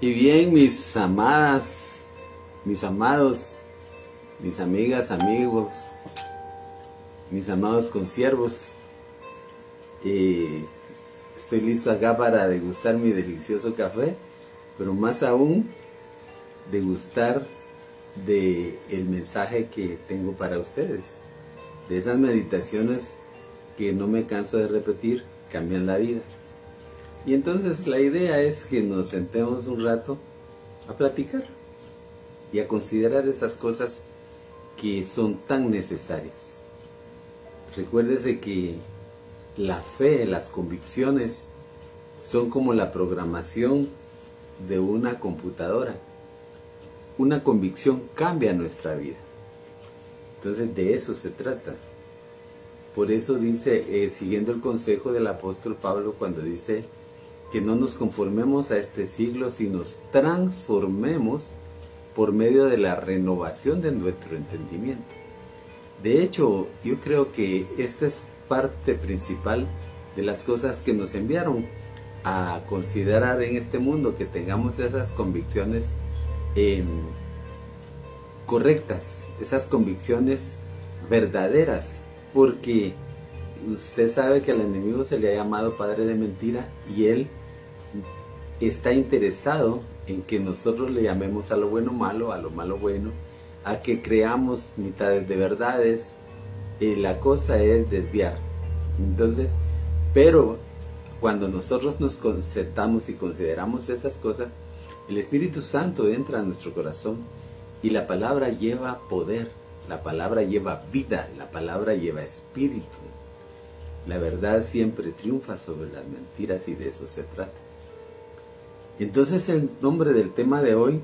Y bien, mis amadas, mis amados, mis amigas, amigos, mis amados consiervos, estoy listo acá para degustar mi delicioso café, pero más aún degustar de el mensaje que tengo para ustedes, de esas meditaciones que no me canso de repetir, cambian la vida. Y entonces la idea es que nos sentemos un rato a platicar y a considerar esas cosas que son tan necesarias. Recuérdese que la fe, las convicciones, son como la programación de una computadora. Una convicción cambia nuestra vida. Entonces de eso se trata. Por eso dice, eh, siguiendo el consejo del apóstol Pablo cuando dice, que no nos conformemos a este siglo, sino transformemos por medio de la renovación de nuestro entendimiento. De hecho, yo creo que esta es parte principal de las cosas que nos enviaron a considerar en este mundo, que tengamos esas convicciones em, correctas, esas convicciones verdaderas, porque usted sabe que al enemigo se le ha llamado padre de mentira y él está interesado en que nosotros le llamemos a lo bueno malo, a lo malo bueno, a que creamos mitades de verdades. y la cosa es desviar. Entonces, pero cuando nosotros nos concertamos y consideramos estas cosas, el Espíritu Santo entra a nuestro corazón y la palabra lleva poder, la palabra lleva vida, la palabra lleva espíritu. La verdad siempre triunfa sobre las mentiras y de eso se trata. Entonces el nombre del tema de hoy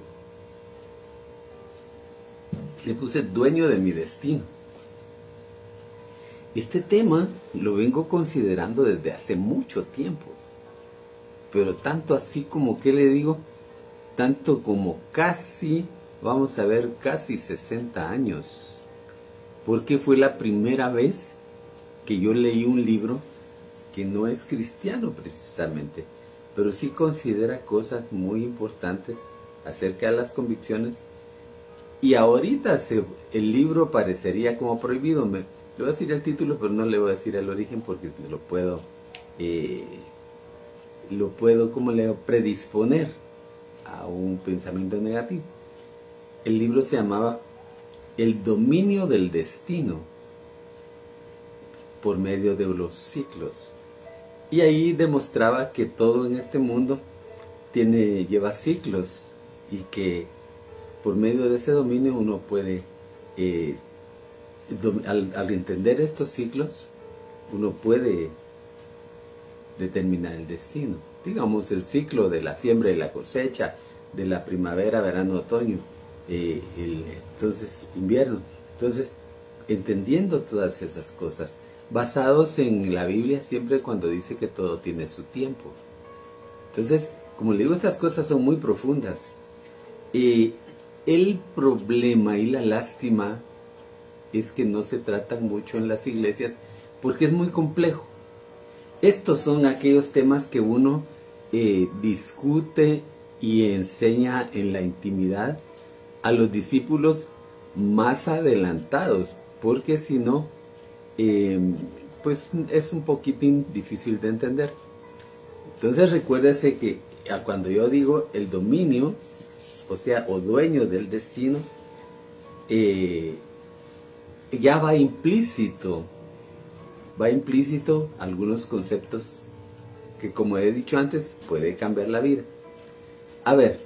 le puse dueño de mi destino. Este tema lo vengo considerando desde hace mucho tiempo, pero tanto así como que le digo, tanto como casi, vamos a ver, casi 60 años, porque fue la primera vez que yo leí un libro que no es cristiano precisamente, pero sí considera cosas muy importantes acerca de las convicciones. Y ahorita el libro parecería como prohibido. Me, le voy a decir el título, pero no le voy a decir el origen porque lo puedo, eh, lo puedo, como leo, predisponer a un pensamiento negativo. El libro se llamaba El dominio del destino por medio de los ciclos. Y ahí demostraba que todo en este mundo tiene, lleva ciclos y que por medio de ese dominio uno puede, eh, al, entender estos ciclos, uno puede determinar el destino. Digamos, el ciclo de la siembra y la cosecha, de la primavera, verano, otoño, eh, entonces invierno. Entonces, entendiendo todas esas cosas, basados en la Biblia siempre cuando dice que todo tiene su tiempo. Entonces, como le digo, estas cosas son muy profundas. Y el problema y la lástima es que no se tratan mucho en las iglesias porque es muy complejo. Estos son aquellos temas que uno eh, discute y enseña en la intimidad a los discípulos más adelantados, porque si no, eh, pues es un poquitín difícil de entender. Entonces recuérdese que cuando yo digo el dominio, o sea, o dueño del destino, eh, ya va implícito, va implícito algunos conceptos que como he dicho antes, puede cambiar la vida. A ver,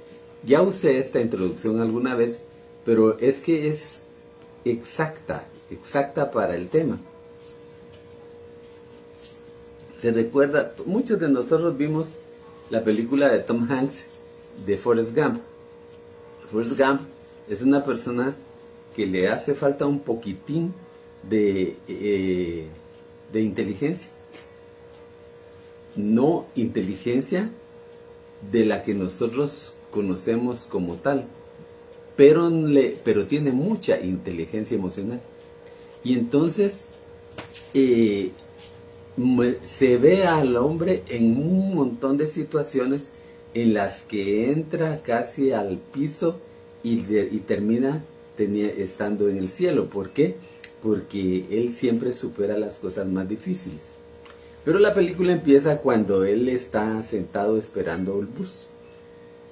ya usé esta introducción alguna vez, pero es que es exacta, exacta para el tema se recuerda, muchos de nosotros vimos la película de Tom Hanks de Forrest Gump. Forrest Gump es una persona que le hace falta un poquitín de, eh, de inteligencia. No inteligencia de la que nosotros conocemos como tal, pero, le, pero tiene mucha inteligencia emocional. Y entonces, eh, se ve al hombre en un montón de situaciones en las que entra casi al piso y, termina estando en el cielo. ¿Por qué? Porque él siempre supera las cosas más difíciles. Pero la película empieza cuando él está sentado esperando el bus.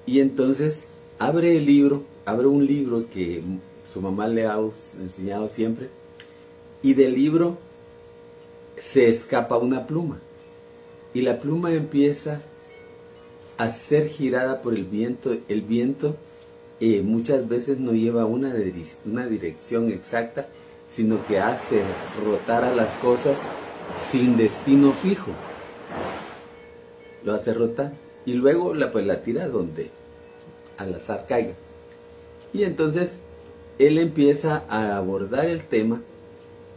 Y entonces abre el libro, abre un libro que su mamá le ha enseñado siempre. Y del libro se escapa una pluma. Y la pluma empieza a ser girada por el viento. El viento eh, muchas veces no lleva una, una dirección exacta, sino que hace rotar a las cosas sin destino fijo. Lo hace rotar y luego la, pues, la tira donde al azar caiga. Y entonces él empieza a abordar el tema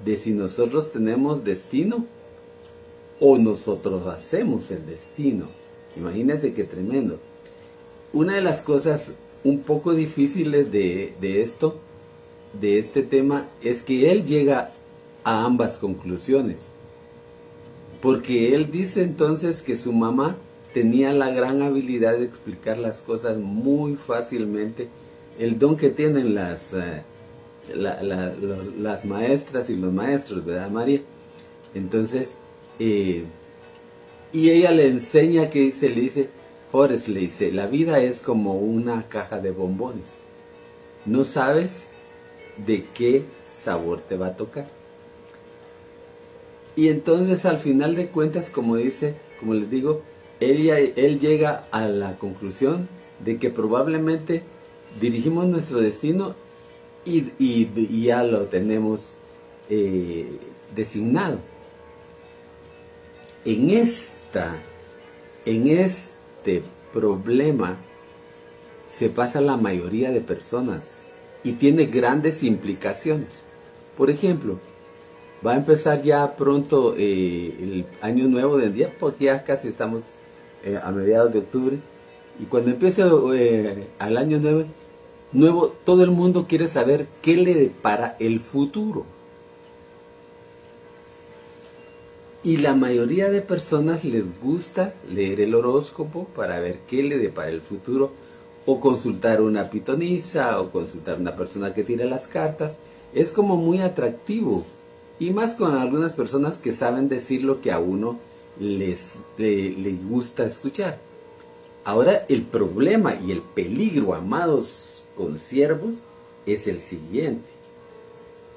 de si nosotros tenemos destino o nosotros hacemos el destino. Imagínense qué tremendo. Una de las cosas un poco difíciles de, de esto, de este tema, es que él llega a ambas conclusiones. Porque él dice entonces que su mamá tenía la gran habilidad de explicar las cosas muy fácilmente, el don que tienen las, eh, las maestras y los maestros, ¿verdad María? Entonces, eh, y ella le enseña que se le dice, Forrest le dice, la vida es como una caja de bombones. No sabes de qué sabor te va a tocar. Y entonces al final de cuentas, como dice, como les digo, él, él llega a la conclusión de que probablemente dirigimos nuestro destino y, ya lo tenemos eh, designado. En esta, en este problema se pasa la mayoría de personas y tiene grandes implicaciones. Por ejemplo, va a empezar ya pronto eh, el año nuevo del día, porque ya casi estamos eh, a mediados de octubre. Y cuando empiece al año nuevo, nuevo, todo el mundo quiere saber qué le depara el futuro. Y la mayoría de personas les gusta leer el horóscopo para ver qué le depara el futuro, o consultar una pitonisa, o consultar una persona que tira las cartas. Es como muy atractivo. Y más con algunas personas que saben decir lo que a uno les, le, gusta escuchar. Ahora el problema y el peligro, amados consiervos, es el siguiente.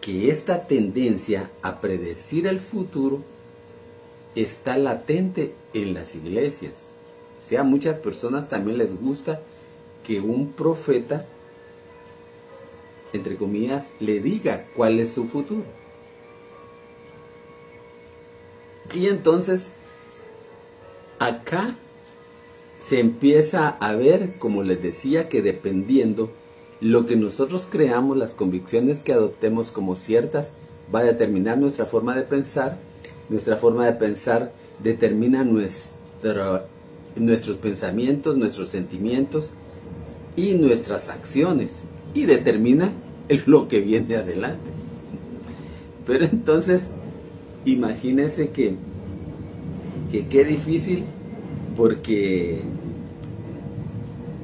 Que esta tendencia a predecir el futuro está latente en las iglesias. O sea, a muchas personas también les gusta que un profeta, entre comillas, le diga cuál es su futuro. Y entonces, acá se empieza a ver, como les decía, que dependiendo lo que nosotros creamos, las convicciones que adoptemos como ciertas, va a determinar nuestra forma de pensar nuestra forma de pensar determina nuestros pensamientos, nuestros sentimientos y nuestras acciones y determina lo que viene adelante. Pero entonces, imagínense que, que qué difícil porque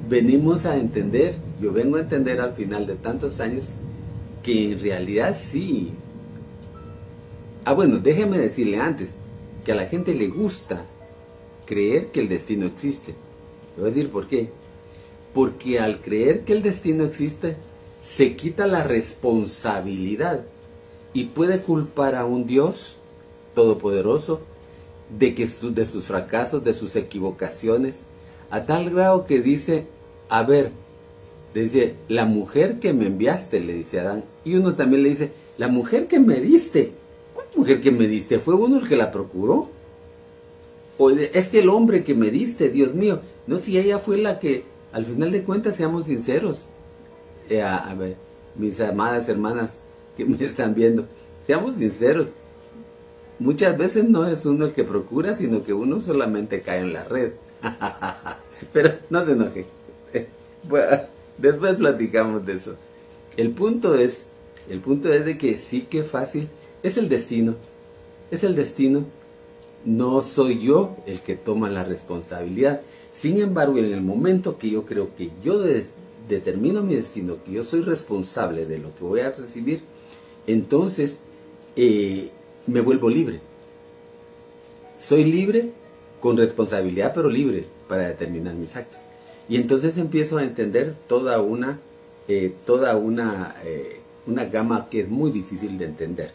venimos a entender, yo vengo a entender al final de tantos años, que en realidad sí, Ah, bueno, déjeme decirle antes que a la gente le gusta creer que el destino existe. Le voy a decir por qué. Porque al creer que el destino existe, se quita la responsabilidad y puede culpar a un Dios todopoderoso de, que de sus fracasos, de sus equivocaciones, a tal grado que dice, a ver, dice, la mujer que me enviaste, le dice Adán, y uno también le dice, la mujer que me diste, mujer que me diste fue uno el que la procuró. O es que el hombre que me diste, Dios mío, no si ella fue la que, al final de cuentas, seamos sinceros, eh, a, ver, mis amadas hermanas que me están viendo, seamos sinceros. Muchas veces no es uno el que procura, sino que uno solamente cae en la red. Pero no se enoje. Bueno, después platicamos de eso. El punto es, el punto es de que sí que fácil es el destino. Es el destino. no soy yo el que toma la responsabilidad. Sin embargo, en el momento que yo creo que yo determino mi destino, que yo soy responsable de lo que voy a recibir, entonces eh, me vuelvo libre. Soy libre con responsabilidad, pero libre para determinar mis actos. Y entonces empiezo a entender toda una, eh, toda una, eh, una gama que es muy difícil de entender.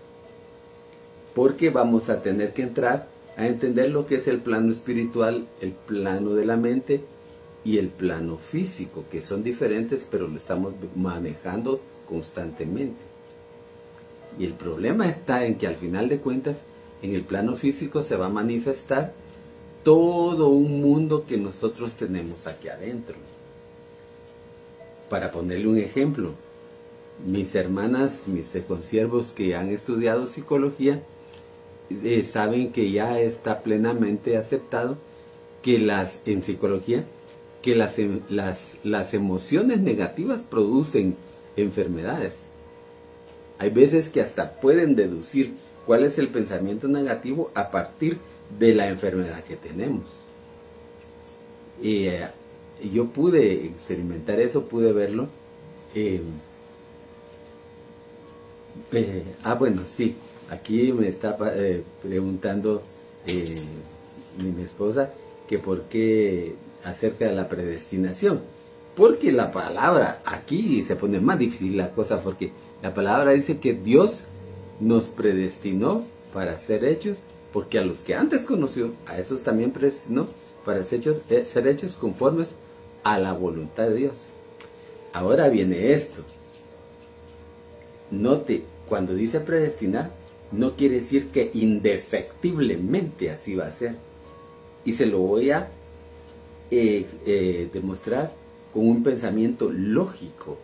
Porque vamos a tener que entrar a entender lo que es el plano espiritual, el plano de la mente y el plano físico, que son diferentes, pero lo estamos manejando constantemente. Y el problema está en que al final de cuentas, en el plano físico se va a manifestar todo un mundo que nosotros tenemos aquí adentro. Para ponerle un ejemplo, mis hermanas, mis consiervos que han estudiado psicología, eh, saben que ya está plenamente aceptado que las en psicología que las, em, las, las emociones negativas producen enfermedades. Hay veces que hasta pueden deducir cuál es el pensamiento negativo a partir de la enfermedad que tenemos. Y eh, yo pude experimentar eso, pude verlo. Eh, ah, bueno, sí, Aquí me está eh, preguntando mi esposa que por qué acerca de la predestinación. Porque la palabra aquí se pone más difícil la cosa porque la palabra dice que Dios nos predestinó para ser hechos, porque a los que antes conoció, a esos también predestinó para ser hechos, eh, ser hechos conformes a la voluntad de Dios. Ahora viene esto. Note, cuando dice predestinar, no quiere decir que indefectiblemente así va a ser. Y se lo voy a eh, eh, demostrar con un pensamiento lógico.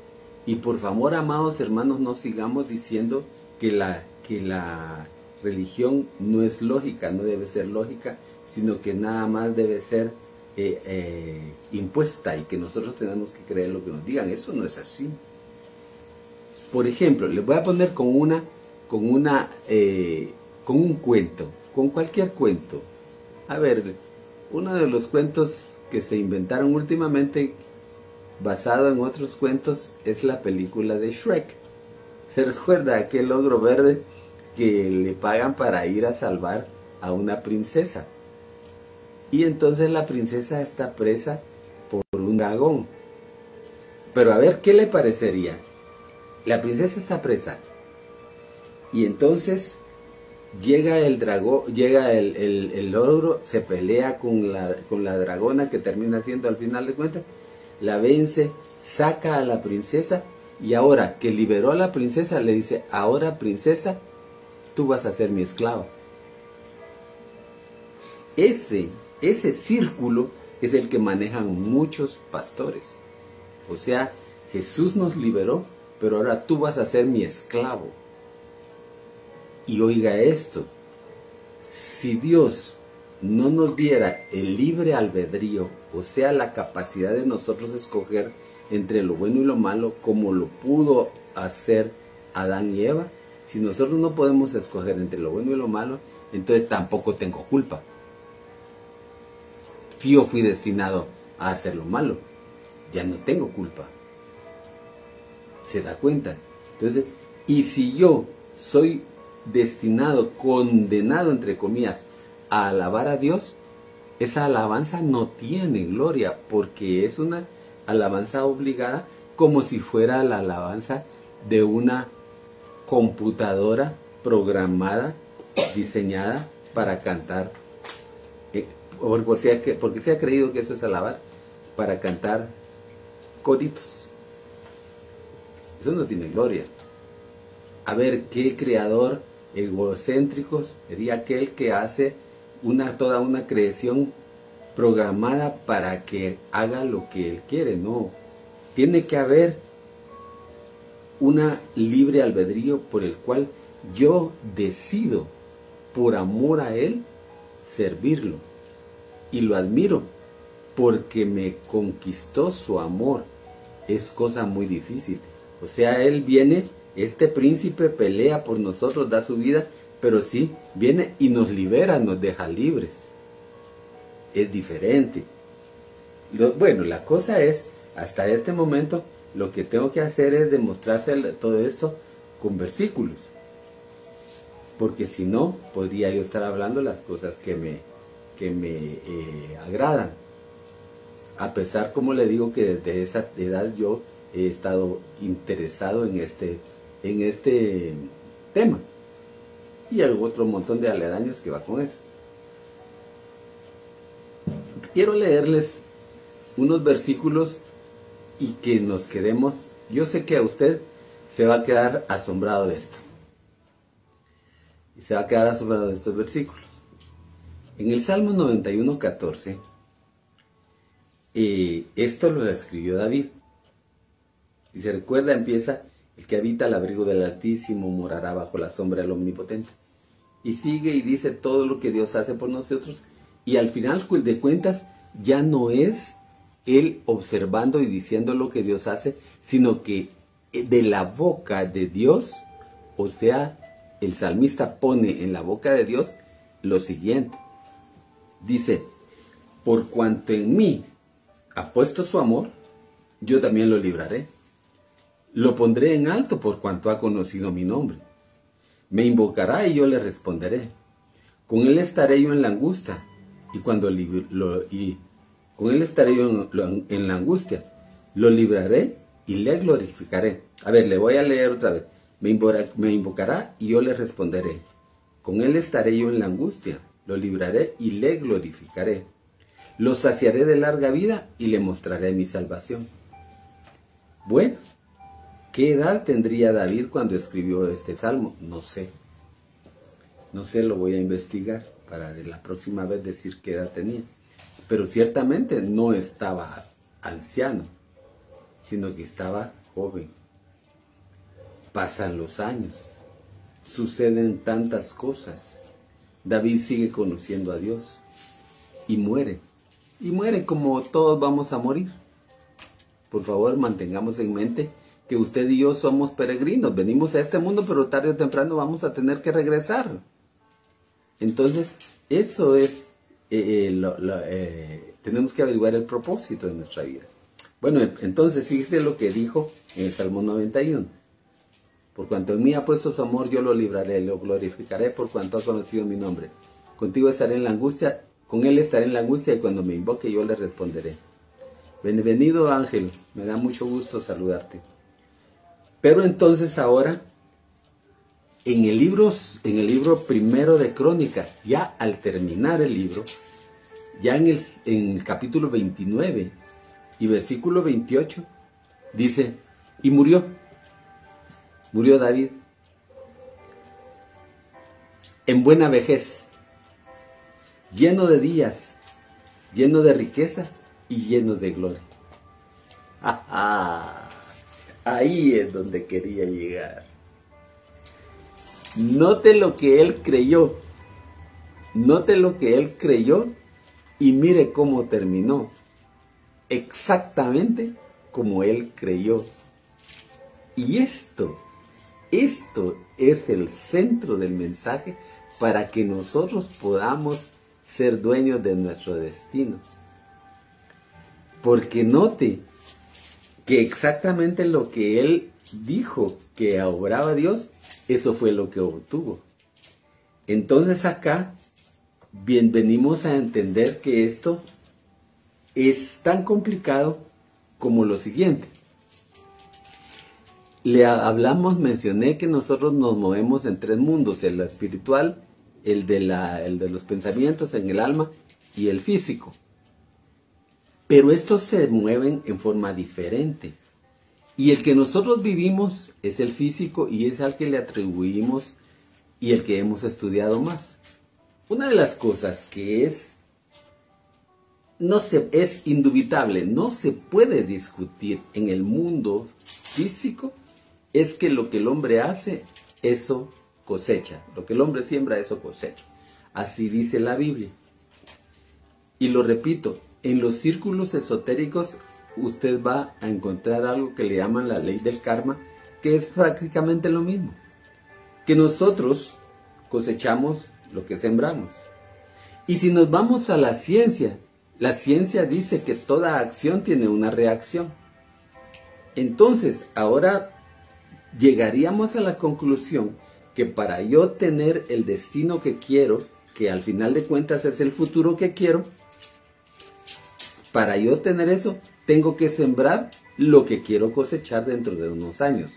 Y por favor, amados hermanos, no sigamos diciendo que la, que la religión no es lógica, no debe ser lógica, sino que nada más debe ser eh, impuesta y que nosotros tenemos que creer lo que nos digan. Eso no es así. Por ejemplo, les voy a poner con una con, una, eh, con un cuento, con cualquier cuento. A ver, uno de los cuentos que se inventaron últimamente, basado en otros cuentos, es la película de Shrek. ¿Se recuerda aquel ogro verde que le pagan para ir a salvar a una princesa? Y entonces la princesa está presa por un dragón. Pero a ver, ¿qué le parecería? La princesa está presa y entonces llega el dragón, llega el, el, ogro, se pelea con la, con la dragona que termina siendo al final de cuentas, la vence, saca a la princesa y ahora que liberó a la princesa le dice, ahora princesa, tú vas a ser mi esclava. Ese, ese círculo es el que manejan muchos pastores. O sea, Jesús nos liberó, pero ahora tú vas a ser mi esclavo. Y oiga esto, si Dios no nos diera el libre albedrío, o sea, la capacidad de nosotros escoger entre lo bueno y lo malo, como lo pudo hacer Adán y Eva, si nosotros no podemos escoger entre lo bueno y lo malo, entonces tampoco tengo culpa. Si yo fui destinado a hacer lo malo, ya no tengo culpa. ¿Se da cuenta? Entonces, y si yo soy destinado, condenado, entre comillas, a alabar a Dios, esa alabanza no tiene gloria porque es una alabanza obligada como si fuera la alabanza de una computadora programada, diseñada para cantar, eh, porque se ha creído que eso es alabar, para cantar coritos. Eso no tiene gloria. A ver, ¿qué creador egocéntricos sería aquel que hace una, toda una creación programada para que haga lo que él quiere, no. Tiene que haber una libre albedrío por el cual yo decido, por amor a él, servirlo. Y lo admiro porque me conquistó su amor. Es cosa muy difícil. O sea, él viene este príncipe pelea por nosotros, da su vida, pero sí, viene y nos libera, nos deja libres. Es diferente. bueno, la cosa es, hasta este momento, lo que tengo que hacer es demostrarse todo esto con versículos. Porque si no, podría yo estar hablando las cosas que me, que me eh, agradan. A pesar, como le digo, que desde esa edad yo he estado interesado en este, en este tema. Y hay otro montón de aledaños que va con eso. Quiero leerles unos versículos y que nos quedemos. Yo sé que a usted se va a quedar asombrado de esto. Y se va a quedar asombrado de estos versículos. En el Salmo 91, 14, eh, esto lo escribió David. Y se recuerda, empieza, el que habita al abrigo del Altísimo morará bajo la sombra del Omnipotente. Y sigue y dice todo lo que Dios hace por nosotros. Y al final de cuentas ya no es él observando y diciendo lo que Dios hace, sino que eh, de la boca de Dios, o sea, el salmista pone en la boca de Dios lo siguiente. Dice, por cuanto en mí ha puesto su amor, yo también lo libraré. Lo pondré en alto por cuanto ha conocido mi nombre. Me invocará y yo le responderé. Con él estaré yo en la angustia y cuando lo, con él estaré yo en, la angustia. Lo libraré y le glorificaré. A ver, le voy a leer otra vez. Me, me invocará y yo le responderé. Con él estaré yo en la angustia. Lo libraré y le glorificaré. Lo saciaré de larga vida y le mostraré mi salvación. Bueno, ¿qué edad tendría David cuando escribió este salmo? No sé. No sé, lo voy a investigar para de la próxima vez decir qué edad tenía pero ciertamente no estaba anciano, sino que estaba joven. Pasan los años, suceden tantas cosas. David sigue conociendo a Dios y muere. Y muere como todos vamos a morir. Por favor, mantengamos en mente que usted y yo somos peregrinos. Venimos a este mundo, pero tarde o temprano vamos a tener que regresar. Entonces, eso es eh, eh, eh, tenemos que averiguar el propósito de nuestra vida. Bueno, entonces fíjese lo que dijo en el Salmo 91. Por cuanto en mí ha puesto su amor, yo lo libraré, lo glorificaré por cuanto ha conocido mi nombre. Contigo estaré en la angustia, con él estaré en la angustia y cuando me invoque yo le responderé. Bienvenido Ángel, me da mucho gusto saludarte. Pero entonces ahora, en el libro, en el libro primero de Crónicas, ya al terminar el libro, ya en el, capítulo 29 y versículo 28, dice, y murió, murió David en buena vejez, lleno de días, lleno de riqueza y lleno de gloria. Ahí es donde quería llegar. Note lo que él creyó. Note lo que él creyó y mire cómo terminó. Exactamente como él creyó. Y esto, esto es el centro del mensaje para que nosotros podamos ser dueños de nuestro destino. Porque note que exactamente lo que él dijo que obraba Dios, eso fue lo que obtuvo. Entonces acá Bienvenimos a entender que esto es tan complicado como lo siguiente. Le hablamos, mencioné que nosotros nos movemos en tres mundos, el espiritual, el de, la, el de los pensamientos, en el alma y el físico. Pero estos se mueven en forma diferente. Y el que nosotros vivimos es el físico y es al que le atribuimos y el que hemos estudiado más. Una de las cosas que es no se, es indubitable, no se puede discutir en el mundo físico, es que lo que el hombre hace, eso cosecha. Lo que el hombre siembra, eso cosecha. Así dice la Biblia. Y lo repito, en los círculos esotéricos usted va a encontrar algo que le llaman la ley del karma, que es prácticamente lo mismo. Que nosotros cosechamos lo que sembramos. Y si nos vamos a la ciencia, la ciencia dice que toda acción tiene una reacción. Entonces, ahora llegaríamos a la conclusión que para yo tener el destino que quiero, que al final de cuentas es el futuro que quiero, para yo tener eso, tengo que sembrar lo que quiero cosechar dentro de unos años.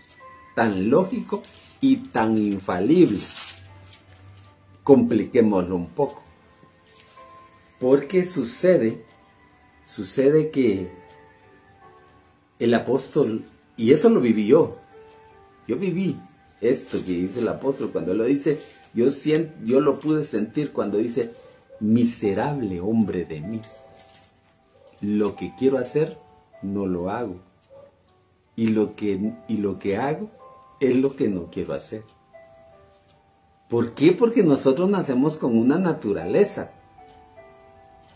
Tan lógico y tan infalible. Compliquémoslo un poco. Porque sucede, sucede que el apóstol, y eso lo viví yo, yo viví esto que dice el apóstol cuando lo dice, yo, siento, yo lo pude sentir cuando dice, miserable hombre de mí, lo que quiero hacer, no lo hago. Y lo que, y lo que hago es lo que no quiero hacer. ¿Por qué? Porque nosotros nacemos con una naturaleza.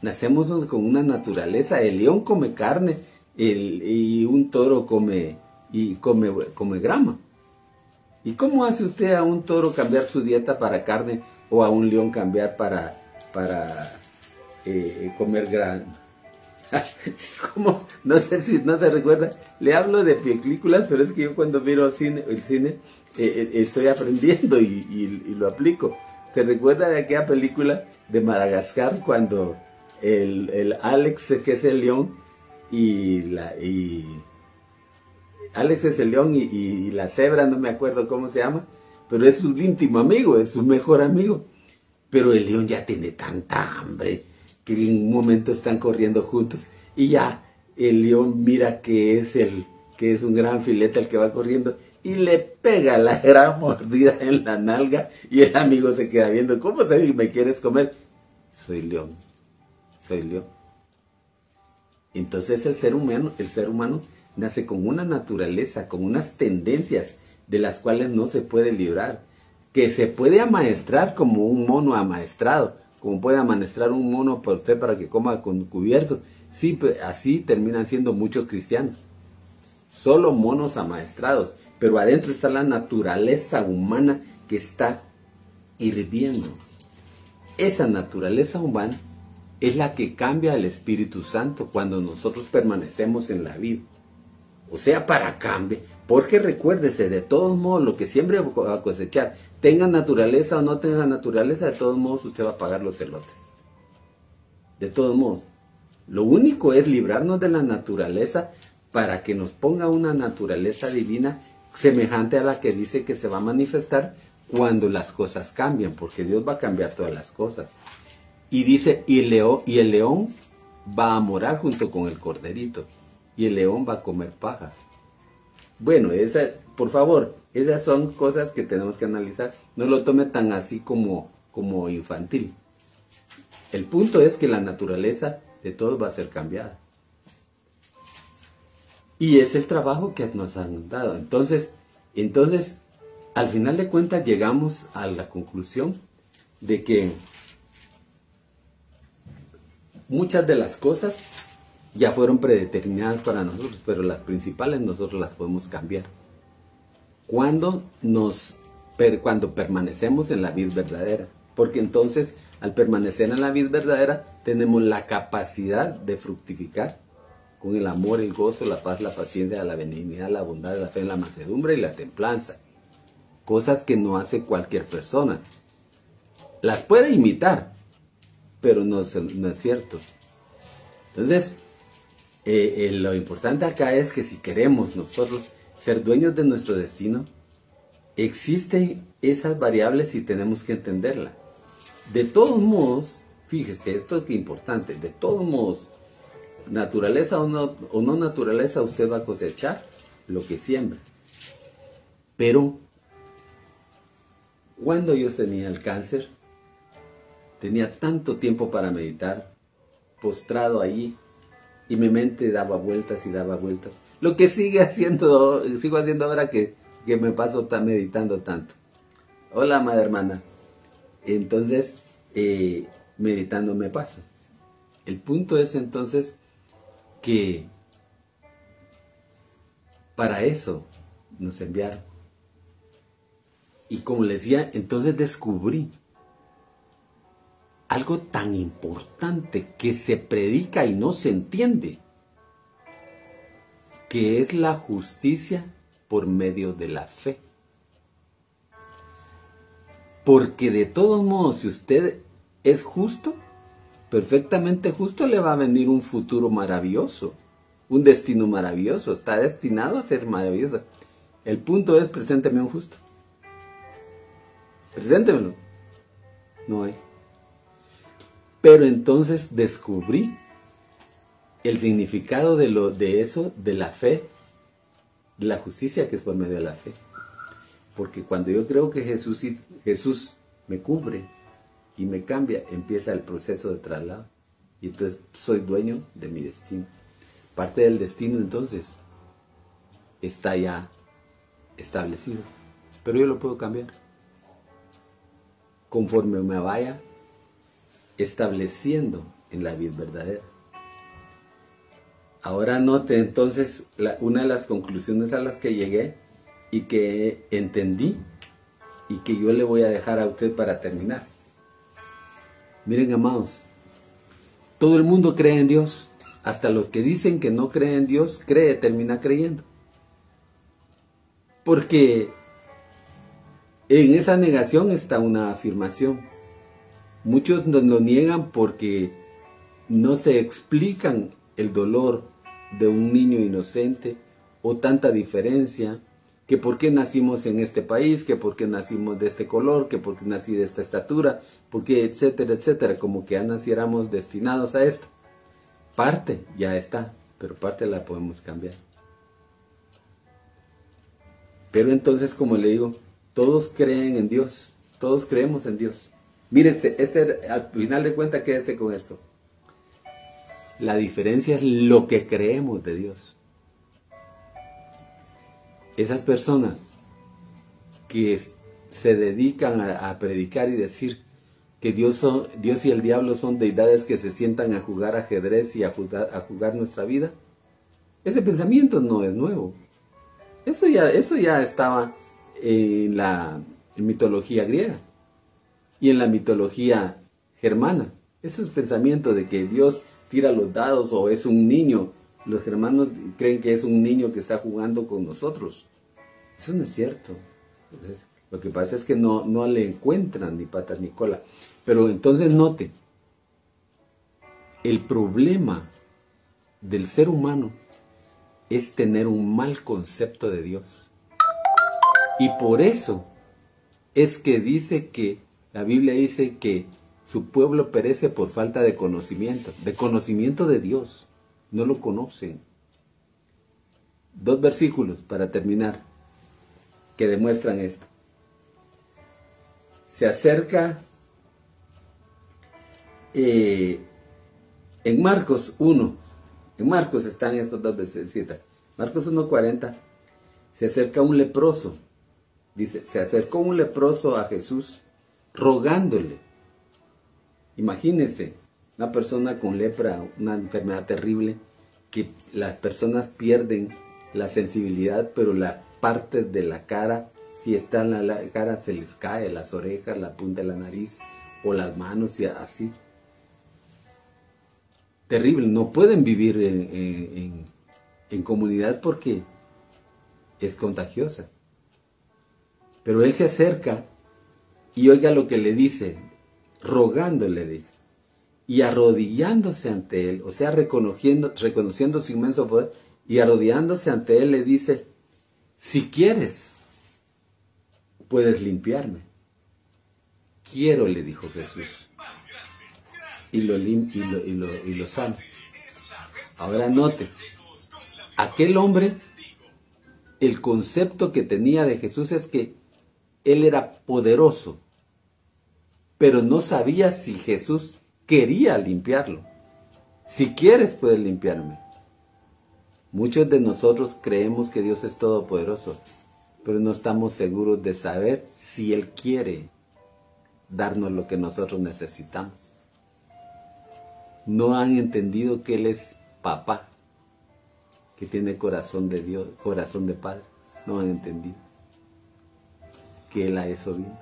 Nacemos con una naturaleza. El león come carne y un toro come, y come, come grama. ¿Y cómo hace usted a un toro cambiar su dieta para carne o a un león cambiar para, para eh, comer grano? como, no sé si no se recuerda, le hablo de películas, pero es que yo cuando miro cine, el cine eh, eh, estoy aprendiendo y, lo aplico. ¿Se recuerda de aquella película de Madagascar cuando el, Alex, que es el león, y la y Alex es el león y, la cebra, no me acuerdo cómo se llama, pero es su íntimo amigo, es su mejor amigo. Pero el león ya tiene tanta hambre que en un momento están corriendo juntos y ya el león mira que es el que es un gran filete el que va corriendo y le pega la gran mordida en la nalga y el amigo se queda viendo, ¿cómo sabes que me quieres comer? Soy león, soy león. Entonces el ser humano, el ser humano nace con una naturaleza, con unas tendencias de las cuales no se puede librar, que se puede amaestrar como un mono amaestrado, como puede amaestrar un mono por usted para que coma con cubiertos. Sí, así terminan siendo muchos cristianos. Solo monos amaestrados, pero adentro está la naturaleza humana que está hirviendo. Esa naturaleza humana es la que cambia al Espíritu Santo cuando nosotros permanecemos en la vida. O sea, para cambio. Porque recuérdese, de todos modos, lo que siempre va a cosechar, tenga naturaleza o no tenga naturaleza, de todos modos usted va a pagar los celotes. De todos modos. Lo único es librarnos de la naturaleza para que nos ponga una naturaleza divina semejante a la que dice que se va a manifestar cuando las cosas cambian, porque Dios va a cambiar todas las cosas. Y dice, y, Leo, y el león va a morar junto con el corderito y el león va a comer paja. Bueno, esa, por favor, esas son cosas que tenemos que analizar. No lo tome tan así como, como infantil. El punto es que la naturaleza de todos va a ser cambiada. Y es el trabajo que nos han dado. Entonces, entonces, al final de cuentas llegamos a la conclusión de que muchas de las cosas ya fueron predeterminadas para nosotros, pero las principales nosotros las podemos cambiar. Cuando nos cuando permanecemos en la vida verdadera, porque entonces al permanecer en la vida verdadera tenemos la capacidad de fructificar con el amor, el gozo, la paz, la paciencia, la benignidad, la bondad, la fe, la mansedumbre y la templanza. Cosas que no hace cualquier persona. Las puede imitar, pero no, no es cierto. Entonces, eh, eh, lo importante acá es que si queremos nosotros ser dueños de nuestro destino, existen esas variables y tenemos que entenderla. De todos modos, fíjese, esto es importante, de todos modos, naturaleza o no, o no naturaleza, usted va a cosechar lo que siembra. Pero, cuando yo tenía el cáncer, tenía tanto tiempo para meditar, postrado allí, y mi mente daba vueltas y daba vueltas. Lo que sigue haciendo, sigo haciendo ahora que, me paso tan meditando tanto. Hola, madre hermana. Entonces, eh, meditando me paso. El punto es entonces que para eso nos enviaron. Y como les decía, entonces descubrí algo tan importante que se predica y no se entiende, que es la justicia por medio de la fe. Porque de todos modos, si usted es justo, perfectamente justo, le va a venir un futuro maravilloso, un destino maravilloso, está destinado a ser maravilloso. El punto es, presénteme un justo. Preséntemelo. No hay. Pero entonces descubrí el significado de, lo, de eso, de la fe, de la justicia que es por medio de la fe. Porque cuando yo creo que Jesús, Jesús me cubre y me cambia, empieza el proceso de traslado. Y entonces soy dueño de mi destino. Parte del destino entonces está ya establecido. Pero yo lo puedo cambiar. Conforme me vaya estableciendo en la vida verdadera. Ahora note entonces una de las conclusiones a las que llegué y que entendí y que yo le voy a dejar a usted para terminar. Miren, amados, todo el mundo cree en Dios, hasta los que dicen que no creen en Dios, cree, termina creyendo. Porque en esa negación está una afirmación. Muchos nos lo niegan porque no se explican el dolor de un niño inocente o tanta diferencia, que por qué nacimos en este país, que por qué nacimos de este color, que por qué nací de esta estatura, porque etcétera, etcétera, como que ya naciéramos destinados a esto. Parte ya está, pero parte la podemos cambiar. Pero entonces, como le digo, todos creen en Dios, todos creemos en Dios. Mire, este, este, al final de cuentas, quédese con esto. La diferencia es lo que creemos de Dios. Esas personas que se dedican a, predicar y decir que Dios, Dios y el diablo son deidades que se sientan a jugar ajedrez y a jugar, nuestra vida, ese pensamiento no es nuevo. Eso ya, eso ya estaba en la mitología griega y en la mitología germana. Ese es pensamiento de que Dios tira los dados o es un niño. Los germanos creen que es un niño que está jugando con nosotros. Eso no es cierto. Lo que pasa es que no, no le encuentran ni patas ni cola. Pero entonces note, el problema del ser humano es tener un mal concepto de Dios. Y por eso es que dice que, la Biblia dice que su pueblo perece por falta de conocimiento, de conocimiento de Dios. No lo conocen. Dos versículos para terminar que demuestran esto. Se acerca eh, en Marcos 1, en Marcos están estos dos versículos. Marcos 1.40, se acerca un leproso. Dice, se acercó un leproso a Jesús rogándole Imagínense, una persona con lepra, una enfermedad terrible, que las personas pierden la sensibilidad, pero las partes de la cara, si está en la cara, se les cae, las orejas, la punta de la nariz o las manos y así. Terrible, no pueden vivir en, en comunidad porque es contagiosa. Pero él se acerca y oiga lo que le dice, rogándole, dice, y arrodillándose ante él, o sea, reconociendo, reconociendo su inmenso poder, y arrodillándose ante él le dice, si quieres, puedes limpiarme. Quiero, le dijo Jesús. Y lo, y lo, y lo, y lo sana. Ahora note, aquel hombre, el concepto que tenía de Jesús es que él era poderoso, pero no sabía si Jesús quería limpiarlo. Si quieres, puedes limpiarme. Muchos de nosotros creemos que Dios es todopoderoso, pero no estamos seguros de saber si Él quiere darnos lo que nosotros necesitamos. No han entendido que Él es papá, que tiene corazón de Dios, corazón de Padre. No han entendido. que Él a eso vino.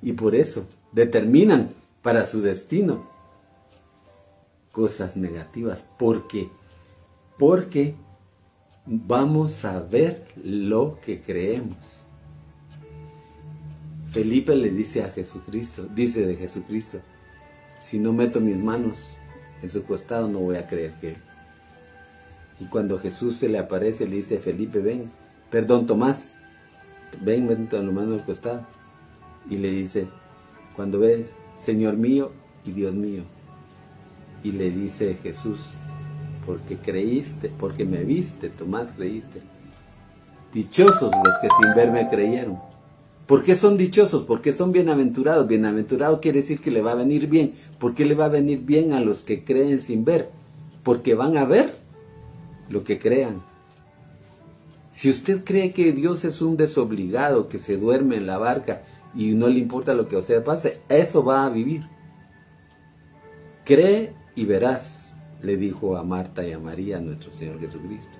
Y por eso determinan para su destino cosas negativas. ¿Por qué? Porque vamos a ver lo que creemos. Felipe le dice a Jesucristo, dice de Jesucristo, si no meto mis manos en su costado no voy a creer que Y cuando Jesús se le aparece, le dice, Felipe, ven, perdón, Tomás, ven, ven mano al costado. Y le dice, cuando ves, Señor mío y Dios mío. Y le dice Jesús, porque creíste, porque me viste, Tomás creíste. Dichosos los que sin verme creyeron. ¿Por qué son dichosos? Porque son bienaventurados. Bienaventurado quiere decir que le va a venir bien. ¿Por qué le va a venir bien a los que creen sin ver? Porque van a ver lo que crean. Si usted cree que Dios es un desobligado que se duerme en la barca y no le importa lo que a usted pase, eso va a vivir. Cree y verás, le dijo a Marta y a María nuestro Señor Jesucristo.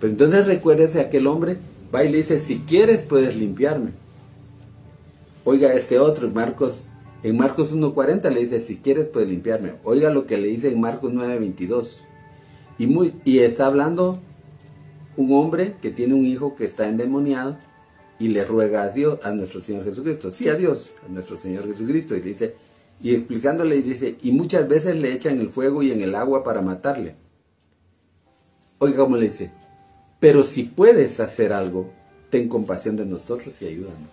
Pero entonces recuérdese aquel hombre, va y le dice, si quieres puedes limpiarme. Oiga este otro, Marcos, en Marcos 1.40 le dice, si quieres puedes limpiarme. Oiga lo que le dice en Marcos 9.22. Y, y está hablando un hombre que tiene un hijo que está endemoniado y le ruega a Dios, a nuestro Señor Jesucristo, sí a Dios, a nuestro Señor Jesucristo, y dice, y explicándole, y dice, y muchas veces le echan el fuego y en el agua para matarle. Oiga cómo le dice, pero si puedes hacer algo, ten compasión de nosotros y ayúdanos.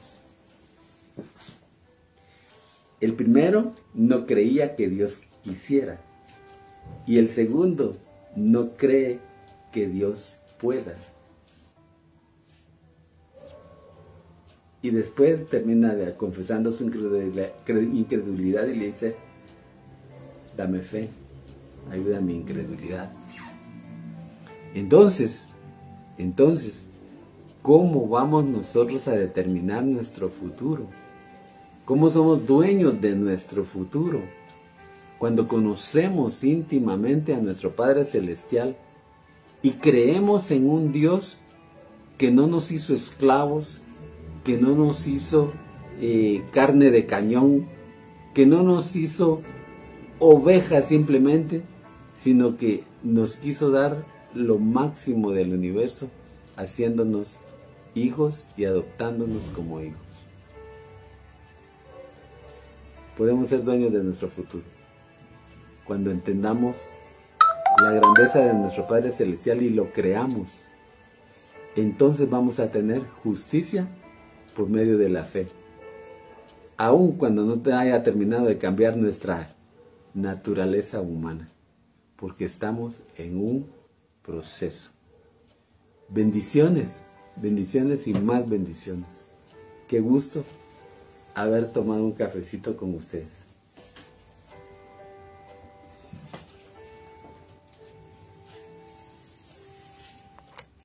El primero no creía que Dios quisiera. Y el segundo no cree que Dios pueda. Y después termina confesando su incredulidad y le dice, dame fe, ayuda a mi incredulidad. Entonces, entonces, ¿cómo vamos nosotros a determinar nuestro futuro? ¿Cómo somos dueños de nuestro futuro? Cuando conocemos íntimamente a nuestro Padre Celestial y creemos en un Dios que no nos hizo esclavos, que no nos hizo eh, carne de cañón, que no nos hizo ovejas simplemente, sino que nos quiso dar lo máximo del universo, haciéndonos hijos y adoptándonos como hijos. Podemos ser dueños de nuestro futuro cuando entendamos la grandeza de nuestro Padre Celestial y lo creamos. Entonces vamos a tener justicia por medio de la fe. Aun cuando no te haya terminado de cambiar nuestra naturaleza humana, porque estamos en un proceso. Bendiciones, bendiciones y más bendiciones. Qué gusto haber tomado un cafecito con ustedes.